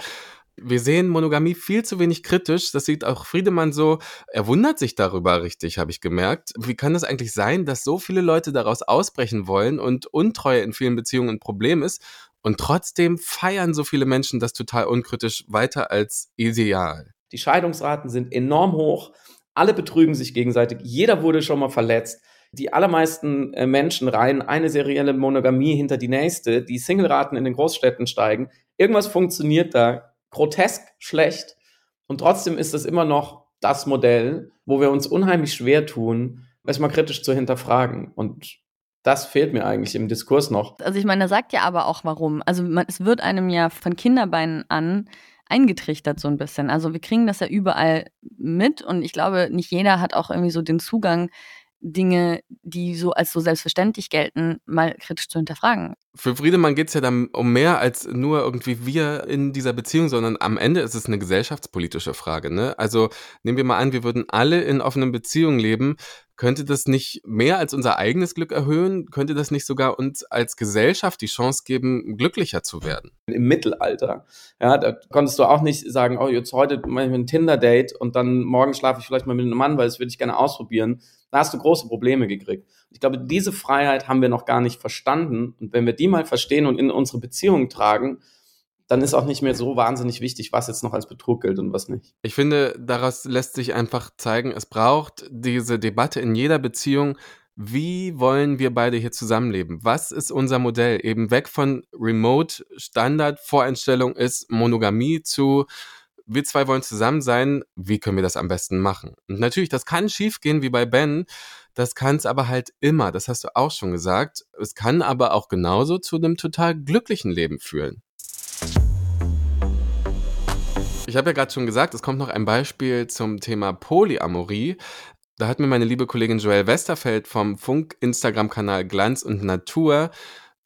wir sehen Monogamie viel zu wenig kritisch. Das sieht auch Friedemann so. Er wundert sich darüber richtig, habe ich gemerkt. Wie kann es eigentlich sein, dass so viele Leute daraus ausbrechen wollen und Untreue in vielen Beziehungen ein Problem ist? Und trotzdem feiern so viele Menschen das total unkritisch weiter als ideal. Die Scheidungsraten sind enorm hoch. Alle betrügen sich gegenseitig. Jeder wurde schon mal verletzt. Die allermeisten äh, Menschen reihen eine serielle Monogamie hinter die nächste, die Singleraten in den Großstädten steigen. Irgendwas funktioniert da grotesk schlecht und trotzdem ist es immer noch das Modell, wo wir uns unheimlich schwer tun, es mal kritisch zu hinterfragen. Und das fehlt mir eigentlich im Diskurs noch. Also ich meine, er sagt ja aber auch warum. Also man, es wird einem ja von Kinderbeinen an eingetrichtert so ein bisschen. Also wir kriegen das ja überall mit und ich glaube, nicht jeder hat auch irgendwie so den Zugang Dinge, die so als so selbstverständlich gelten, mal kritisch zu hinterfragen. Für Friedemann geht es ja dann um mehr als nur irgendwie wir in dieser Beziehung, sondern am Ende ist es eine gesellschaftspolitische Frage. Ne? Also nehmen wir mal an, wir würden alle in offenen Beziehungen leben, könnte das nicht mehr als unser eigenes Glück erhöhen? Könnte das nicht sogar uns als Gesellschaft die Chance geben, glücklicher zu werden? Im Mittelalter, ja, da konntest du auch nicht sagen, oh, jetzt heute mache ich ein Tinder-Date und dann morgen schlafe ich vielleicht mal mit einem Mann, weil das würde ich gerne ausprobieren. Da hast du große Probleme gekriegt. Ich glaube, diese Freiheit haben wir noch gar nicht verstanden. Und wenn wir die mal verstehen und in unsere Beziehungen tragen, dann ist auch nicht mehr so wahnsinnig wichtig, was jetzt noch als Betrug gilt und was nicht. Ich finde, daraus lässt sich einfach zeigen, es braucht diese Debatte in jeder Beziehung. Wie wollen wir beide hier zusammenleben? Was ist unser Modell? Eben weg von Remote Standard Voreinstellung ist Monogamie zu wir zwei wollen zusammen sein, wie können wir das am besten machen? Und natürlich, das kann schiefgehen wie bei Ben, das kann es aber halt immer, das hast du auch schon gesagt. Es kann aber auch genauso zu einem total glücklichen Leben führen. Ich habe ja gerade schon gesagt, es kommt noch ein Beispiel zum Thema Polyamorie. Da hat mir meine liebe Kollegin Joelle Westerfeld vom Funk-Instagram-Kanal Glanz und Natur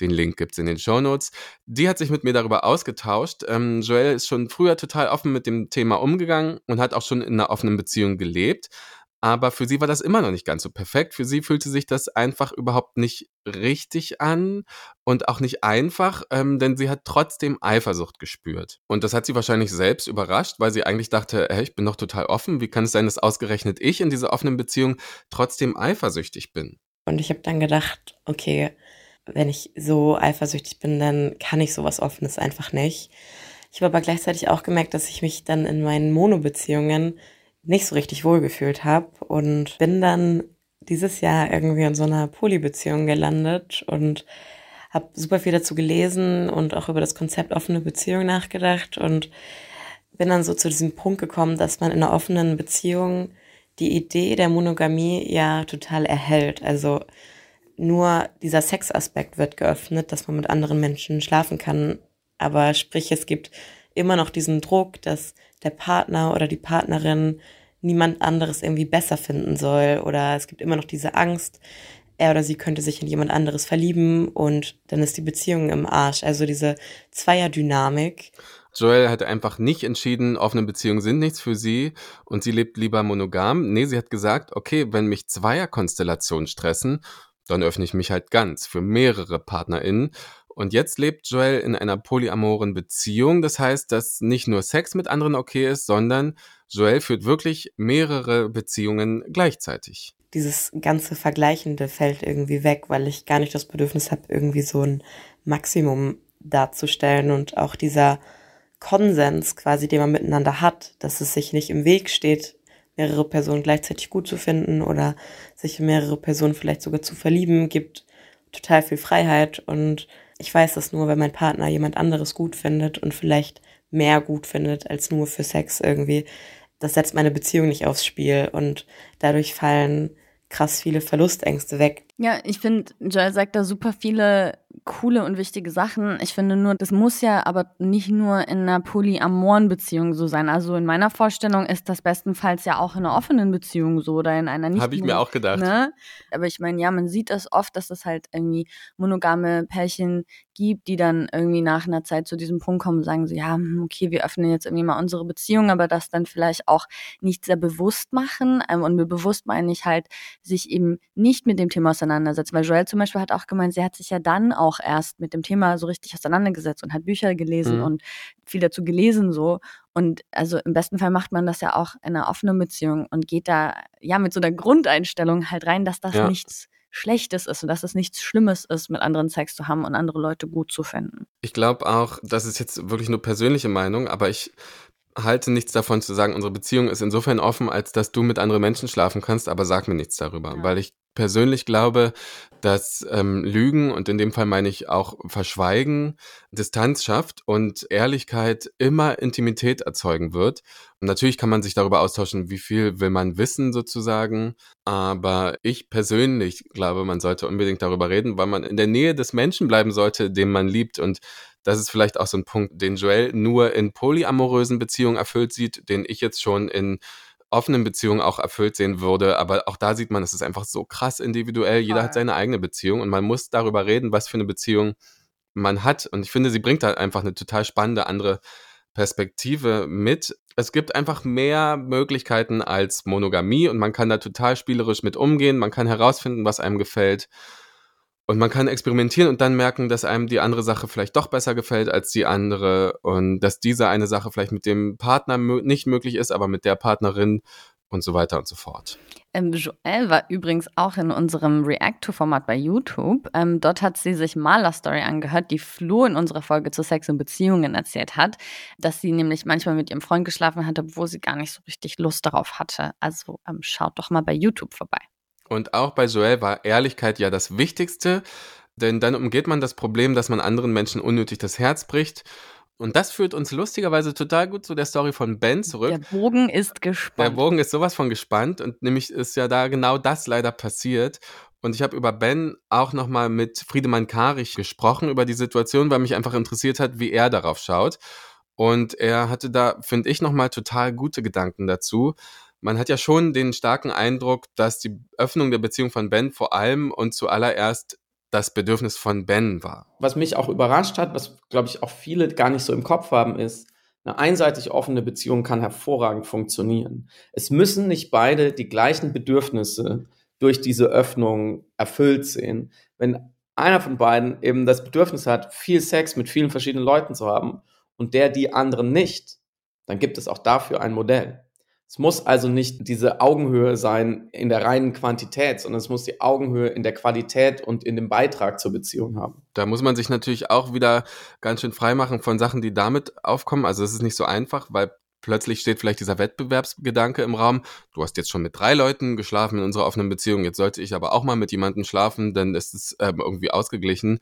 den Link gibt es in den Show Notes. Die hat sich mit mir darüber ausgetauscht. Ähm, Joelle ist schon früher total offen mit dem Thema umgegangen und hat auch schon in einer offenen Beziehung gelebt. Aber für sie war das immer noch nicht ganz so perfekt. Für sie fühlte sich das einfach überhaupt nicht richtig an und auch nicht einfach, ähm, denn sie hat trotzdem Eifersucht gespürt. Und das hat sie wahrscheinlich selbst überrascht, weil sie eigentlich dachte, hey, ich bin doch total offen. Wie kann es sein, dass ausgerechnet ich in dieser offenen Beziehung trotzdem eifersüchtig bin? Und ich habe dann gedacht, okay, wenn ich so eifersüchtig bin, dann kann ich sowas Offenes einfach nicht. Ich habe aber gleichzeitig auch gemerkt, dass ich mich dann in meinen Mono-Beziehungen nicht so richtig wohlgefühlt habe und bin dann dieses Jahr irgendwie in so einer Polybeziehung gelandet und habe super viel dazu gelesen und auch über das Konzept offene Beziehung nachgedacht und bin dann so zu diesem Punkt gekommen, dass man in einer offenen Beziehung die Idee der Monogamie ja total erhält. Also nur dieser Sexaspekt wird geöffnet, dass man mit anderen Menschen schlafen kann. Aber sprich, es gibt immer noch diesen Druck, dass der Partner oder die Partnerin niemand anderes irgendwie besser finden soll oder es gibt immer noch diese Angst, er oder sie könnte sich in jemand anderes verlieben und dann ist die Beziehung im Arsch. Also diese Zweierdynamik. Joel hat einfach nicht entschieden, offene Beziehungen sind nichts für sie und sie lebt lieber monogam. Nee, sie hat gesagt, okay, wenn mich Zweierkonstellationen stressen, dann öffne ich mich halt ganz für mehrere PartnerInnen. Und jetzt lebt Joel in einer polyamoren Beziehung. Das heißt, dass nicht nur Sex mit anderen okay ist, sondern Joel führt wirklich mehrere Beziehungen gleichzeitig. Dieses ganze Vergleichende fällt irgendwie weg, weil ich gar nicht das Bedürfnis habe, irgendwie so ein Maximum darzustellen und auch dieser Konsens quasi, den man miteinander hat, dass es sich nicht im Weg steht, mehrere Personen gleichzeitig gut zu finden oder sich in mehrere Personen vielleicht sogar zu verlieben, gibt total viel Freiheit und ich weiß das nur, wenn mein Partner jemand anderes gut findet und vielleicht mehr gut findet als nur für Sex irgendwie. Das setzt meine Beziehung nicht aufs Spiel und dadurch fallen krass viele Verlustängste weg. Ja, ich finde, Joel sagt da super viele coole und wichtige Sachen. Ich finde nur, das muss ja aber nicht nur in einer polyamoren Beziehung so sein. Also in meiner Vorstellung ist das bestenfalls ja auch in einer offenen Beziehung so oder in einer nicht. Habe ich mir auch gedacht. Ne? Aber ich meine, ja, man sieht das oft, dass es halt irgendwie monogame Pärchen gibt, die dann irgendwie nach einer Zeit zu diesem Punkt kommen und sagen so, ja, hm, okay, wir öffnen jetzt irgendwie mal unsere Beziehung, aber das dann vielleicht auch nicht sehr bewusst machen. Ähm, und mit bewusst meine ich halt, sich eben nicht mit dem Thema auseinandersetzen. Weil Joel zum Beispiel hat auch gemeint, sie hat sich ja dann auch erst mit dem Thema so richtig auseinandergesetzt und hat Bücher gelesen mhm. und viel dazu gelesen so. Und also im besten Fall macht man das ja auch in einer offenen Beziehung und geht da ja mit so einer Grundeinstellung halt rein, dass das ja. nichts Schlechtes ist und dass es nichts Schlimmes ist, mit anderen Sex zu haben und andere Leute gut zu finden. Ich glaube auch, das ist jetzt wirklich nur persönliche Meinung, aber ich halte nichts davon zu sagen, unsere Beziehung ist insofern offen, als dass du mit anderen Menschen schlafen kannst, aber sag mir nichts darüber, ja. weil ich persönlich glaube, dass ähm, Lügen, und in dem Fall meine ich auch Verschweigen, Distanz schafft und Ehrlichkeit immer Intimität erzeugen wird. Und natürlich kann man sich darüber austauschen, wie viel will man wissen sozusagen. Aber ich persönlich glaube, man sollte unbedingt darüber reden, weil man in der Nähe des Menschen bleiben sollte, den man liebt. Und das ist vielleicht auch so ein Punkt, den Joel nur in polyamorösen Beziehungen erfüllt sieht, den ich jetzt schon in offenen Beziehungen auch erfüllt sehen würde. Aber auch da sieht man, es ist einfach so krass individuell. Jeder hat seine eigene Beziehung und man muss darüber reden, was für eine Beziehung man hat. Und ich finde, sie bringt da einfach eine total spannende andere Perspektive mit. Es gibt einfach mehr Möglichkeiten als Monogamie und man kann da total spielerisch mit umgehen. Man kann herausfinden, was einem gefällt. Und man kann experimentieren und dann merken, dass einem die andere Sache vielleicht doch besser gefällt als die andere und dass diese eine Sache vielleicht mit dem Partner nicht möglich ist, aber mit der Partnerin und so weiter und so fort. Ähm, Joelle war übrigens auch in unserem React-to-Format bei YouTube. Ähm, dort hat sie sich Maler Story angehört, die Flo in unserer Folge zu Sex und Beziehungen erzählt hat, dass sie nämlich manchmal mit ihrem Freund geschlafen hatte, wo sie gar nicht so richtig Lust darauf hatte. Also ähm, schaut doch mal bei YouTube vorbei. Und auch bei Joel war Ehrlichkeit ja das Wichtigste, denn dann umgeht man das Problem, dass man anderen Menschen unnötig das Herz bricht. Und das führt uns lustigerweise total gut zu der Story von Ben zurück. Der Bogen ist gespannt. Der Bogen ist sowas von gespannt und nämlich ist ja da genau das leider passiert. Und ich habe über Ben auch nochmal mit Friedemann Karich gesprochen über die Situation, weil mich einfach interessiert hat, wie er darauf schaut. Und er hatte da, finde ich, nochmal total gute Gedanken dazu man hat ja schon den starken Eindruck, dass die Öffnung der Beziehung von Ben vor allem und zuallererst das Bedürfnis von Ben war. Was mich auch überrascht hat, was glaube ich auch viele gar nicht so im Kopf haben, ist, eine einseitig offene Beziehung kann hervorragend funktionieren. Es müssen nicht beide die gleichen Bedürfnisse durch diese Öffnung erfüllt sehen. Wenn einer von beiden eben das Bedürfnis hat, viel Sex mit vielen verschiedenen Leuten zu haben und der die anderen nicht, dann gibt es auch dafür ein Modell. Es muss also nicht diese Augenhöhe sein in der reinen Quantität, sondern es muss die Augenhöhe in der Qualität und in dem Beitrag zur Beziehung haben. Da muss man sich natürlich auch wieder ganz schön freimachen von Sachen, die damit aufkommen. Also es ist nicht so einfach, weil plötzlich steht vielleicht dieser Wettbewerbsgedanke im Raum. Du hast jetzt schon mit drei Leuten geschlafen in unserer offenen Beziehung, jetzt sollte ich aber auch mal mit jemandem schlafen, denn es ist ähm, irgendwie ausgeglichen.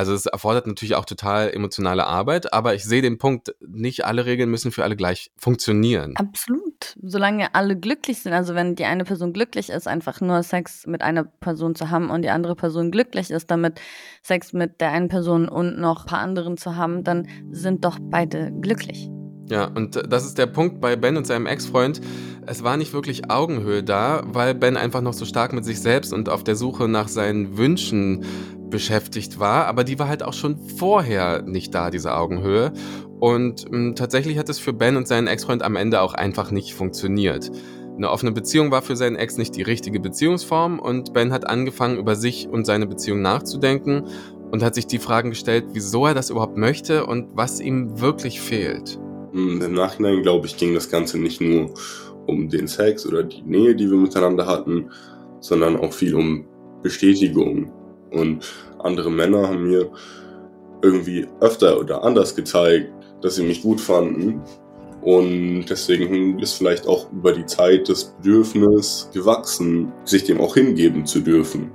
Also es erfordert natürlich auch total emotionale Arbeit, aber ich sehe den Punkt, nicht alle Regeln müssen für alle gleich funktionieren. Absolut. Solange alle glücklich sind, also wenn die eine Person glücklich ist, einfach nur Sex mit einer Person zu haben und die andere Person glücklich ist, damit Sex mit der einen Person und noch ein paar anderen zu haben, dann sind doch beide glücklich. Ja, und das ist der Punkt bei Ben und seinem Ex-Freund. Es war nicht wirklich Augenhöhe da, weil Ben einfach noch so stark mit sich selbst und auf der Suche nach seinen Wünschen beschäftigt war, aber die war halt auch schon vorher nicht da, diese Augenhöhe. Und mh, hm, tatsächlich hat es für Ben und seinen Ex-Freund am Ende auch einfach nicht funktioniert. Eine offene Beziehung war für seinen Ex nicht die richtige Beziehungsform und Ben hat angefangen, über sich und seine Beziehung nachzudenken und hat sich die Fragen gestellt, wieso er das überhaupt möchte und was ihm wirklich fehlt. Hm, Im Nachhinein, glaube ich, ging das Ganze nicht nur um den Sex oder die Nähe, die wir miteinander hatten, sondern auch viel um Bestätigung, und andere Männer haben mir irgendwie öfter oder anders gezeigt, dass sie mich gut fanden. Und deswegen ist vielleicht auch über die Zeit das Bedürfnis gewachsen, sich dem auch hingeben zu dürfen.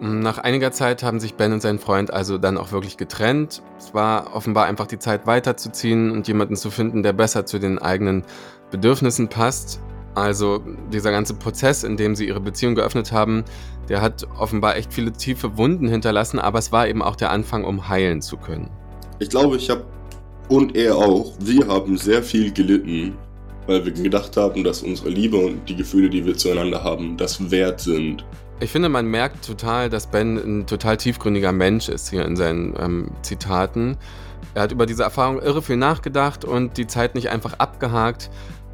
Nach einiger Zeit haben sich Ben und sein Freund also dann auch wirklich getrennt. Es war offenbar einfach die Zeit weiterzuziehen und jemanden zu finden, der besser zu den eigenen Bedürfnissen passt. Also dieser ganze Prozess, in dem sie ihre Beziehung geöffnet haben, der hat offenbar echt viele tiefe Wunden hinterlassen, aber es war eben auch der Anfang, um heilen zu können. Ich glaube, ich habe und er auch, wir haben sehr viel gelitten, weil wir gedacht haben, dass unsere Liebe und die Gefühle, die wir zueinander haben, das wert sind. Ich finde, man merkt total, dass Ben ein total tiefgründiger Mensch ist hier in seinen ähm, Zitaten. Er hat über diese Erfahrung irre viel nachgedacht und die Zeit nicht einfach abgehakt.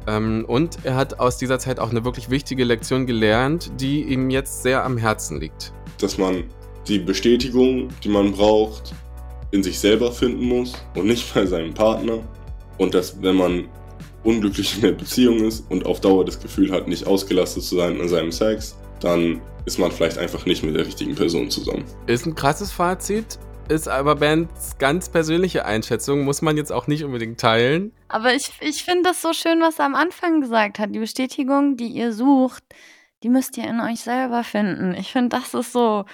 Ähm, und er hat aus dieser Zeit auch eine wirklich wichtige Lektion gelernt, die ihm jetzt sehr am Herzen liegt. Dass man die Bestätigung, die man braucht, in sich selber finden muss und nicht bei seinem Partner. Und dass, wenn man unglücklich in der Beziehung ist und auf Dauer das Gefühl hat, nicht ausgelastet zu sein in seinem Sex, dann ist man vielleicht einfach nicht mit der richtigen Person zusammen. Ist ein krasses Fazit ist aber Bens ganz persönliche Einschätzung, muss man jetzt auch nicht unbedingt teilen. Aber ich, ich finde das so schön, was er am Anfang gesagt hat. Die Bestätigung, die ihr sucht, die müsst ihr in euch selber finden. Ich finde, das ist so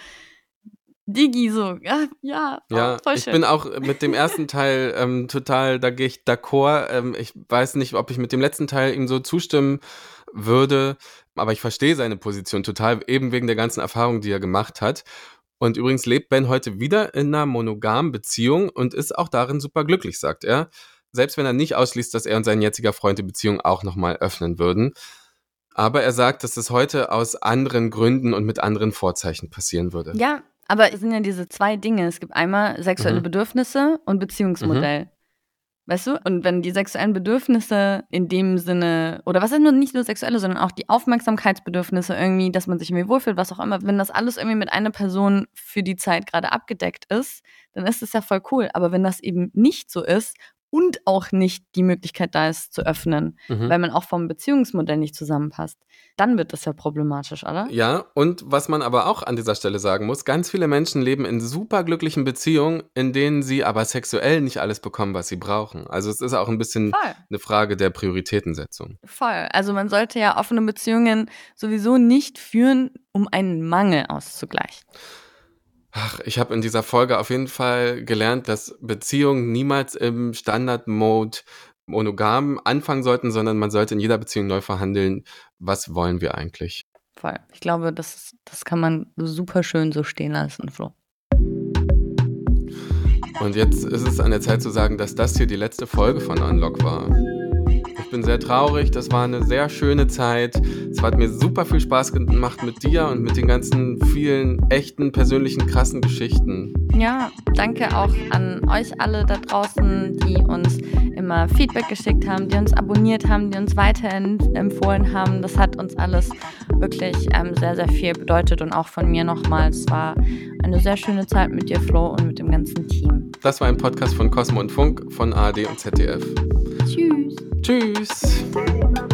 Digi so, ja, ja, oh, ja voll ich schön. bin auch mit dem ersten Teil ähm, total, da gehe ich d'accord. Ähm, ich weiß nicht, ob ich mit dem letzten Teil ihm so zustimmen würde, aber ich verstehe seine Position total, eben wegen der ganzen Erfahrung, die er gemacht hat. Und übrigens lebt Ben heute wieder in einer monogamen Beziehung und ist auch darin super glücklich, sagt er. Selbst wenn er nicht ausschließt, dass er und sein jetziger Freund die Beziehung auch nochmal öffnen würden. Aber er sagt, dass es heute aus anderen Gründen und mit anderen Vorzeichen passieren würde. Ja, aber es sind ja diese zwei Dinge. Es gibt einmal sexuelle Mhm. Bedürfnisse und Beziehungsmodell. Weißt du? Und wenn die sexuellen Bedürfnisse in dem Sinne, oder was sind nur nicht nur sexuelle, sondern auch die Aufmerksamkeitsbedürfnisse irgendwie, dass man sich irgendwie wohlfühlt, was auch immer, wenn das alles irgendwie mit einer Person für die Zeit gerade abgedeckt ist, dann ist es ja voll cool. Aber wenn das eben nicht so ist und auch nicht die Möglichkeit da ist zu öffnen, Mhm. weil man auch vom Beziehungsmodell nicht zusammenpasst, dann wird das ja problematisch, oder? Ja, und was man aber auch an dieser Stelle sagen muss, ganz viele Menschen leben in superglücklichen Beziehungen, in denen sie aber sexuell nicht alles bekommen, was sie brauchen. Also es ist auch ein bisschen Voll. eine Frage der Prioritätensetzung. Voll. Also man sollte ja offene Beziehungen sowieso nicht führen, um einen Mangel auszugleichen. Ach, ich habe in dieser Folge auf jeden Fall gelernt, dass Beziehungen niemals im Standard-Mode monogam anfangen sollten, sondern man sollte in jeder Beziehung neu verhandeln, was wollen wir eigentlich. Voll. Ich glaube, das, das kann man super schön so stehen lassen, Flo. Und jetzt ist es an der Zeit zu sagen, dass das hier die letzte Folge von Unlock war. Ich bin sehr traurig, das war eine sehr schöne Zeit. Es hat mir super viel Spaß gemacht mit dir und mit den ganzen vielen echten, persönlichen, krassen Geschichten. Ja, danke auch an euch alle da draußen, die uns immer Feedback geschickt haben, die uns abonniert haben, die uns weiterempfohlen haben. Das hat uns alles wirklich ähm, sehr, sehr viel bedeutet und auch von mir nochmals. Es war eine sehr schöne Zeit mit dir, Flo, und mit dem ganzen Team. Das war ein Podcast von Cosmo und Funk von ARD und ZDF. Tschüss. Tschüss.